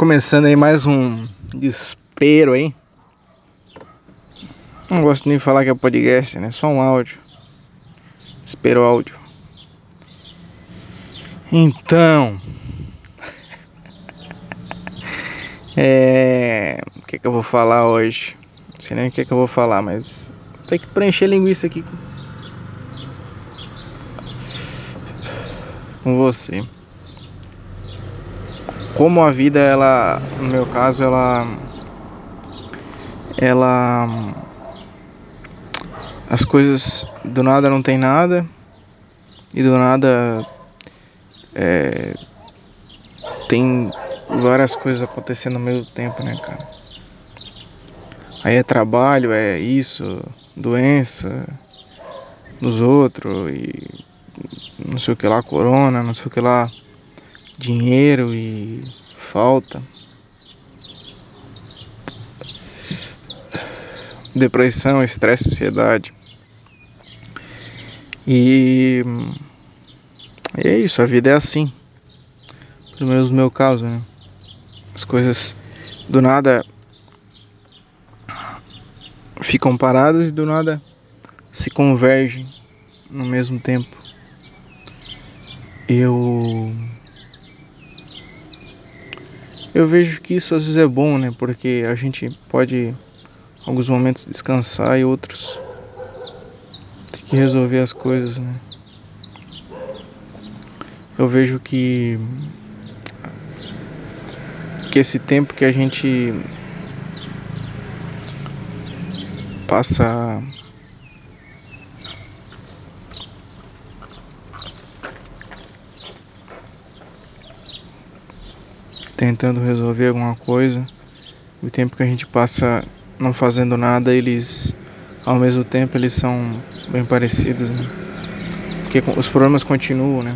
Começando aí mais um desespero aí. Não gosto nem de falar que é podcast, né? Só um áudio. Espero áudio. Então. é. O que, é que eu vou falar hoje? Não sei nem o que, é que eu vou falar, mas. Tem que preencher linguiça aqui. Com você como a vida ela no meu caso ela ela as coisas do nada não tem nada e do nada é, tem várias coisas acontecendo ao mesmo tempo, né, cara? Aí é trabalho, é isso, doença dos outros e não sei o que lá, corona, não sei o que lá dinheiro e falta. Depressão, estresse, ansiedade. E, é isso, a vida é assim. Pelo menos no meu caso, né? As coisas do nada ficam paradas e do nada se convergem no mesmo tempo. Eu eu vejo que isso às vezes é bom, né? Porque a gente pode, alguns momentos, descansar e outros ter que resolver as coisas, né? Eu vejo que que esse tempo que a gente passa tentando resolver alguma coisa. O tempo que a gente passa não fazendo nada, eles ao mesmo tempo eles são bem parecidos, né? Porque os problemas continuam, né?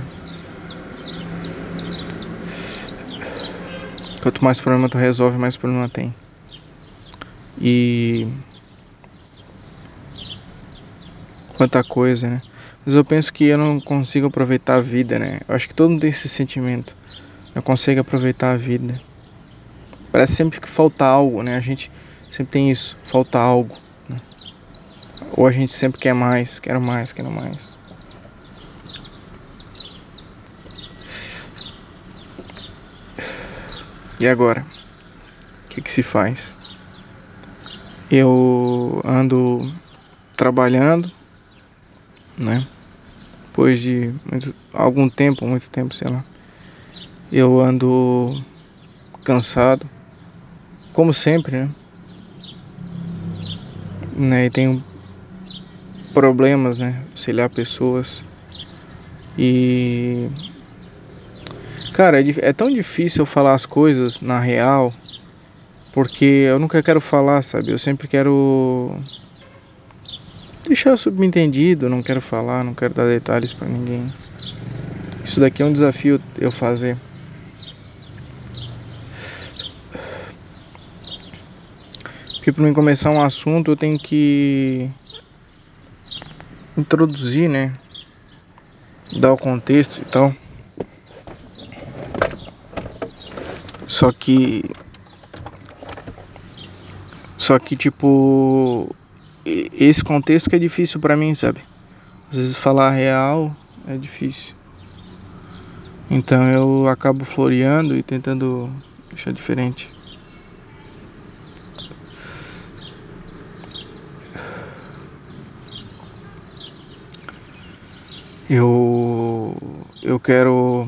Quanto mais problema tu resolve, mais problema tem. E quanta coisa, né? Mas eu penso que eu não consigo aproveitar a vida, né? Eu acho que todo mundo tem esse sentimento não consegue aproveitar a vida. Parece sempre que falta algo, né? A gente sempre tem isso, falta algo. Né? Ou a gente sempre quer mais, quer mais, quer mais. E agora? O que, que se faz? Eu ando trabalhando, né? Depois de muito, algum tempo, muito tempo, sei lá eu ando cansado, como sempre, né? né? E tenho problemas, né? Auxiliar pessoas. E. Cara, é, é tão difícil eu falar as coisas na real, porque eu nunca quero falar, sabe? Eu sempre quero deixar subentendido, não quero falar, não quero dar detalhes para ninguém. Isso daqui é um desafio eu fazer. Porque para mim começar um assunto eu tenho que introduzir, né? Dar o contexto e tal. Só que. Só que tipo. Esse contexto que é difícil para mim, sabe? Às vezes falar real é difícil. Então eu acabo floreando e tentando deixar diferente. Eu eu quero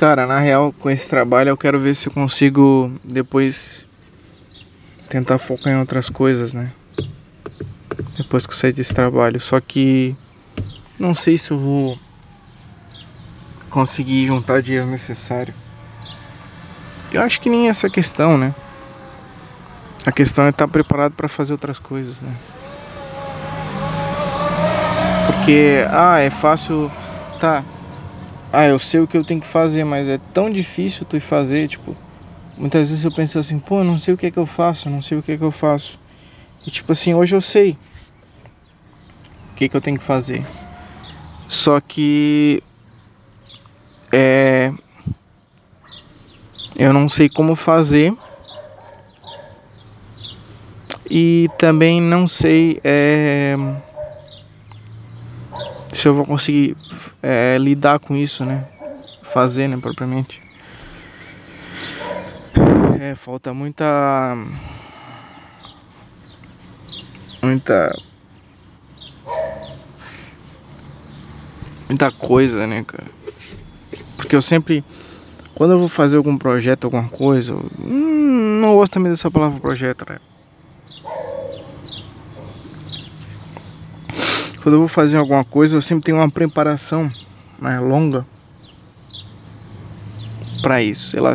Cara, na real, com esse trabalho eu quero ver se eu consigo depois tentar focar em outras coisas, né? Depois que eu sair desse trabalho. Só que não sei se eu vou conseguir juntar o dinheiro necessário. Eu acho que nem essa questão, né? A questão é estar preparado para fazer outras coisas, né? Porque, ah, é fácil. Tá. ah, eu sei o que eu tenho que fazer, mas é tão difícil tu fazer, tipo, muitas vezes eu penso assim, pô, não sei o que é que eu faço, não sei o que é que eu faço. E tipo assim, hoje eu sei que que eu tenho que fazer. Só que é eu não sei como fazer e também não sei é, se eu vou conseguir é, lidar com isso, né? Fazer, né, propriamente. É, falta muita. Muita. Muita coisa, né, cara? Porque eu sempre. Quando eu vou fazer algum projeto, alguma coisa. Hum, não gosto também dessa palavra projeto, né? Quando eu vou fazer alguma coisa, eu sempre tenho uma preparação mais longa para isso. Sei lá,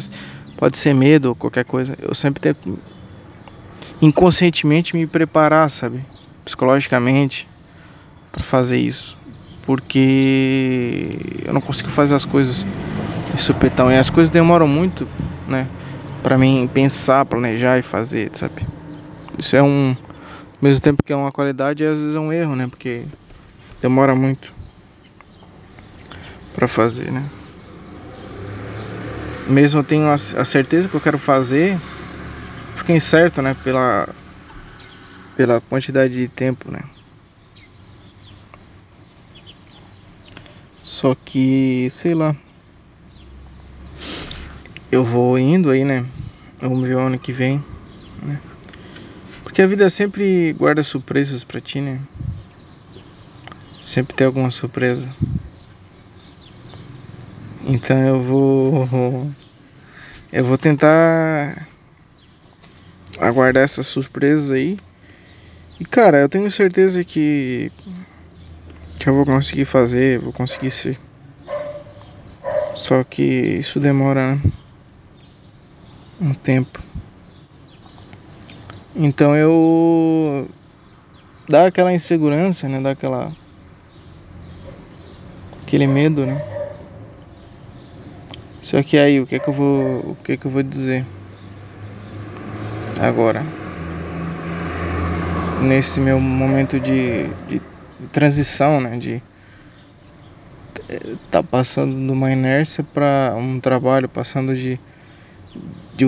pode ser medo ou qualquer coisa. Eu sempre tento inconscientemente me preparar, sabe? Psicologicamente para fazer isso. Porque eu não consigo fazer as coisas de supetão. E as coisas demoram muito, né? Para mim pensar, planejar e fazer, sabe? Isso é um ao mesmo tempo que é uma qualidade, às vezes é um erro, né? Porque demora muito para fazer, né? Mesmo eu tenho a certeza que eu quero fazer, fica incerto, né? Pela, pela quantidade de tempo, né? Só que, sei lá. Eu vou indo aí, né? Vamos ver o ano que vem, né? Porque a vida sempre guarda surpresas pra ti, né? Sempre tem alguma surpresa. Então eu vou. Eu vou tentar aguardar essas surpresas aí. E cara, eu tenho certeza que. Que eu vou conseguir fazer, vou conseguir ser. Só que isso demora né? um tempo. Então eu dá aquela insegurança, né? Dá aquela aquele medo, né? Só que aí, o que é que eu vou, o que é que eu vou dizer agora? Nesse meu momento de, de, transição, né? De tá passando de uma inércia para um trabalho, passando de de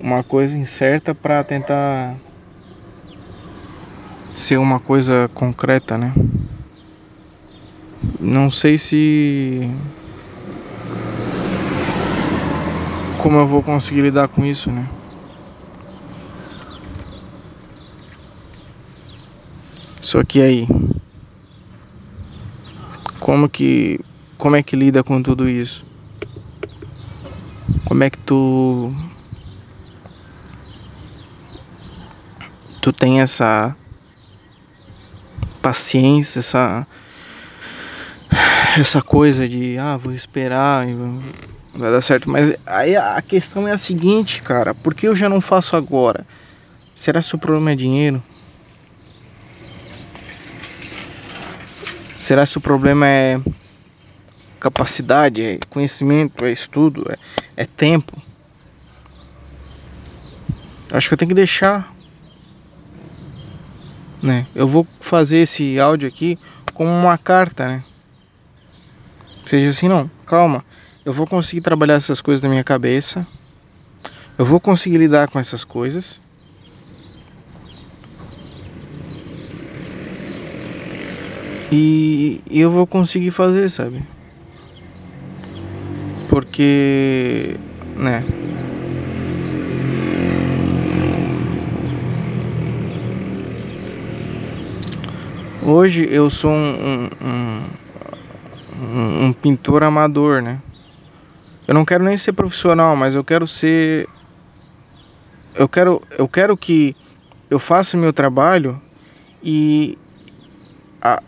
uma coisa incerta para tentar ser uma coisa concreta, né? Não sei se como eu vou conseguir lidar com isso, né? Só que aí, como que como é que lida com tudo isso? Como é que tu tu tem essa paciência, essa essa coisa de ah, vou esperar vai dar certo, mas aí a questão é a seguinte, cara, por que eu já não faço agora? Será que o problema é dinheiro? Será que o problema é capacidade, é conhecimento, é estudo, é, é tempo? Acho que eu tenho que deixar né? Eu vou fazer esse áudio aqui como uma carta, né? Seja assim, não, calma. Eu vou conseguir trabalhar essas coisas na minha cabeça. Eu vou conseguir lidar com essas coisas. E, eu vou conseguir fazer, sabe? Porque, né? Hoje eu sou um, um, um, um, pintor amador, né? Eu não quero nem ser profissional, mas eu quero ser. Eu quero, eu quero que eu faça meu trabalho e a,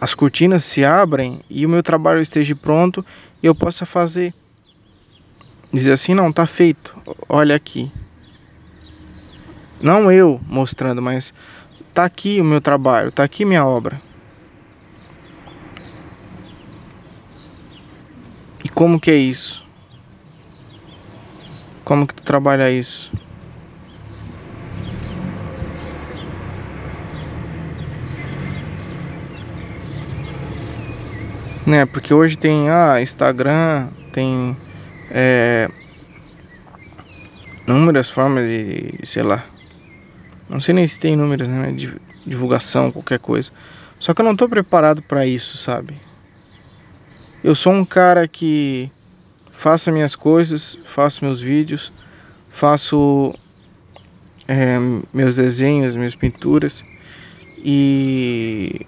as cortinas se abrem e o meu trabalho esteja pronto e eu possa fazer. Dizer assim, não, tá feito. Olha aqui. Não eu mostrando, mas Tá aqui o meu trabalho, tá aqui minha obra. como que é isso? Como que tu trabalha isso? Né, porque hoje tem ah, Instagram, tem é, inúmeras formas de, sei lá. Não sei nem se tem números, né? De divulgação, qualquer coisa. Só que eu não tô preparado para isso, sabe? Eu sou um cara que faço minhas coisas, faço meus vídeos, faço é, meus desenhos, minhas pinturas e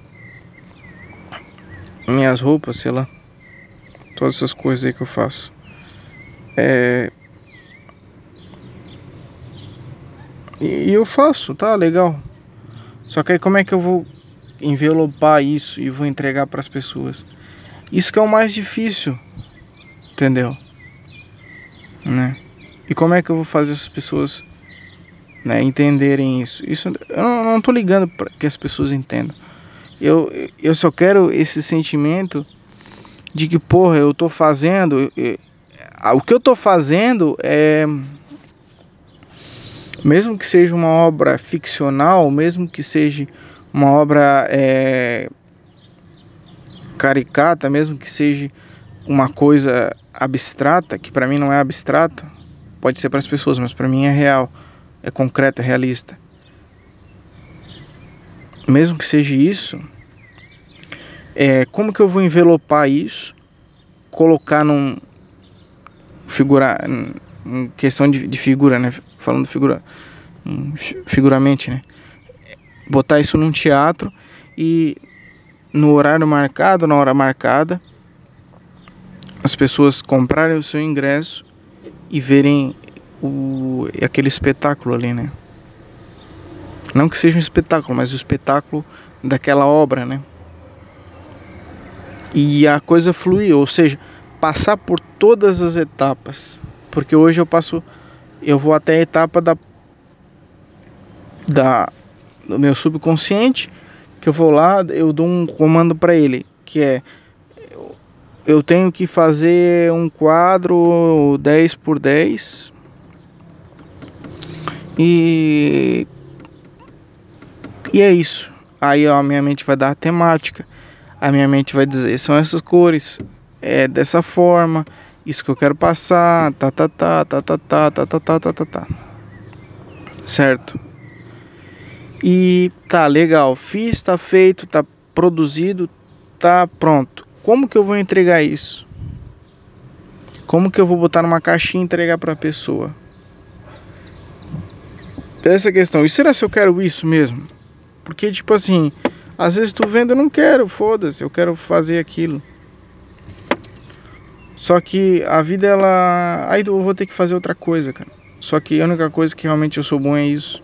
minhas roupas, sei lá. Todas essas coisas aí que eu faço. É, E, eu faço, tá legal. Só que aí como é que eu vou envelopar isso e vou entregar para as pessoas? Isso que é o mais difícil, entendeu? Né? E como é que eu vou fazer as pessoas né, entenderem isso? Isso eu não, não tô ligando para que as pessoas entendam. Eu, eu só quero esse sentimento de que, porra, eu tô fazendo. O que eu tô fazendo é mesmo que seja uma obra ficcional, mesmo que seja uma obra é, caricata, mesmo que seja uma coisa abstrata, que para mim não é abstrato, pode ser para as pessoas, mas para mim é real, é concreto, é realista. Mesmo que seja isso, é, como que eu vou envelopar isso, colocar num figura, em questão de, de figura, né? falando figura, figuramente, né? Botar isso num teatro e no horário marcado, na hora marcada, as pessoas comprarem o seu ingresso e verem o, aquele espetáculo ali, né? Não que seja um espetáculo, mas o espetáculo daquela obra, né? E a coisa fluir, ou seja, passar por todas as etapas. Porque hoje eu passo eu vou até a etapa da, da do meu subconsciente, que eu vou lá, eu dou um comando para ele, que é eu tenho que fazer um quadro 10 por 10 e e é isso. Aí ó, a minha mente vai dar a temática. A minha mente vai dizer, são essas cores, é dessa forma, isso que eu quero passar, tá, tá, tá, tá, tá, tá, tá, tá, tá, tá, tá, tá. Certo? E tá legal, fiz, tá feito, tá produzido, tá pronto. Como que eu vou entregar isso? Como que eu vou botar numa caixinha e entregar para a pessoa? Essa questão. E será se eu quero isso mesmo? Porque tipo assim, às vezes tu vendo eu não quero, foda-se, eu quero fazer aquilo. Só que a vida, ela. Aí eu vou ter que fazer outra coisa, cara. Só que a única coisa que realmente eu sou bom é isso.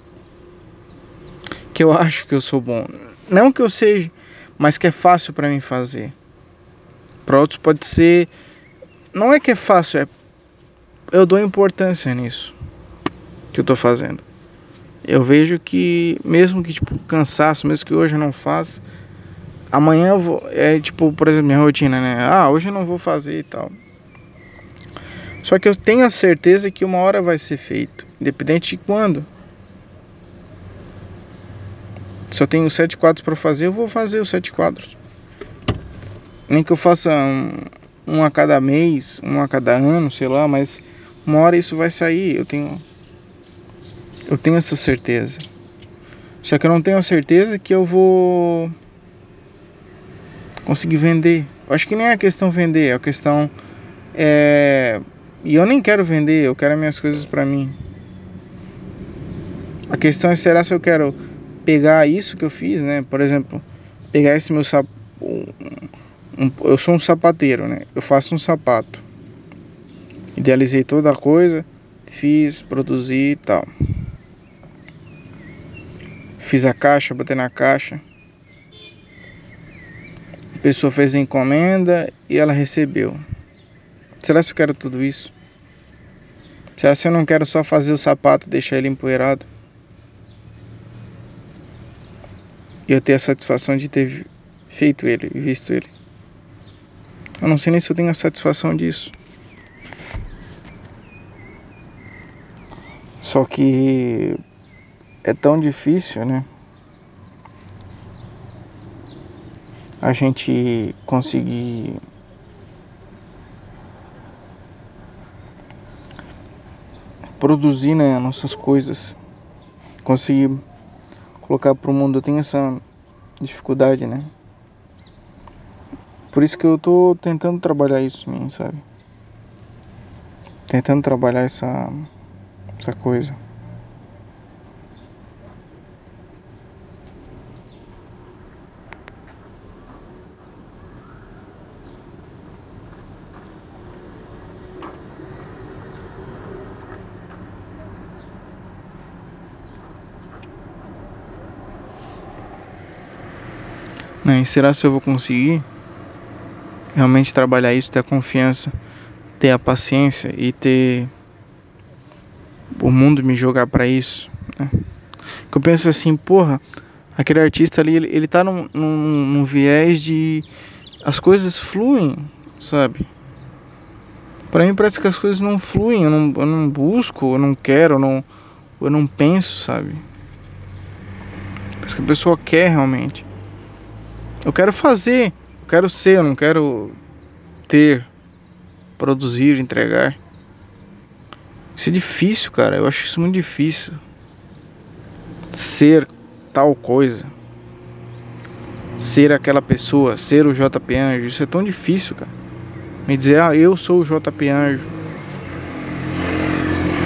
Que eu acho que eu sou bom. Não que eu seja, mas que é fácil para mim fazer. Para outros pode ser. Não é que é fácil, é. Eu dou importância nisso que eu tô fazendo. Eu vejo que, mesmo que, tipo, cansaço, mesmo que hoje eu não faça, amanhã eu vou. É tipo, por exemplo, minha rotina, né? Ah, hoje eu não vou fazer e tal. Só que eu tenho a certeza que uma hora vai ser feito, independente de quando. Se eu tenho sete quadros para fazer, eu vou fazer os sete quadros. Nem que eu faça um, um a cada mês, um a cada ano, sei lá, mas uma hora isso vai sair. Eu tenho, eu tenho essa certeza. Só que eu não tenho a certeza que eu vou conseguir vender. Eu acho que nem é a questão vender, é a questão é, e eu nem quero vender, eu quero minhas coisas para mim. A questão é será se eu quero pegar isso que eu fiz, né? Por exemplo, pegar esse meu sapato. Um, eu sou um sapateiro, né? Eu faço um sapato. Idealizei toda a coisa, fiz, produzi e tal. Fiz a caixa, botei na caixa. A pessoa fez a encomenda e ela recebeu. Será que eu quero tudo isso? Será que eu não quero só fazer o sapato e deixar ele empoeirado? E eu ter a satisfação de ter feito ele, visto ele. Eu não sei nem se eu tenho a satisfação disso. Só que é tão difícil, né? A gente conseguir produzir né, nossas coisas, conseguir colocar para o mundo. Eu tenho essa dificuldade, né? Por isso que eu tô tentando trabalhar isso em mim, sabe? Tentando trabalhar essa, essa coisa. Né? E será se eu vou conseguir realmente trabalhar isso, ter a confiança, ter a paciência e ter o mundo me jogar para isso? Né? Que eu penso assim, porra, aquele artista ali, ele, ele tá num, num, num viés de as coisas fluem, sabe? Para mim parece que as coisas não fluem, eu não, eu não busco, eu não quero, eu não, eu não penso, sabe? Parece que a pessoa quer realmente. Eu quero fazer, eu quero ser, eu não quero ter, produzir, entregar. Isso é difícil, cara. Eu acho isso muito difícil. Ser tal coisa. Ser aquela pessoa, ser o JP Anjo. Isso é tão difícil, cara. Me dizer, ah, eu sou o JP Anjo.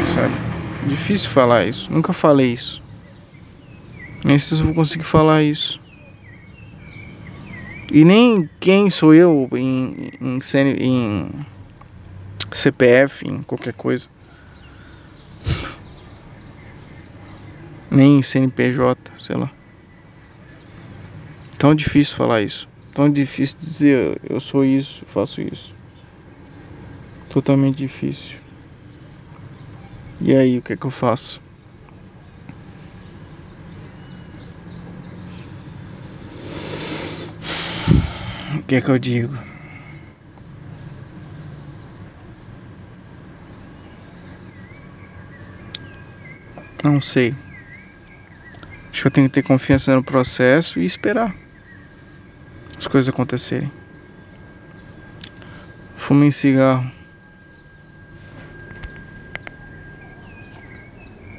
Sabe? Difícil falar isso. Nunca falei isso. Nem sei se eu vou conseguir falar isso. E nem quem sou eu em, em, em CPF, em qualquer coisa. Nem em CNPJ, sei lá. Tão difícil falar isso. Tão difícil dizer eu sou isso, faço isso. Totalmente difícil. E aí, o que é que eu faço? Que é que eu digo? Não sei. Acho que eu tenho que ter confiança no processo e esperar as coisas acontecerem. Fumem cigarro.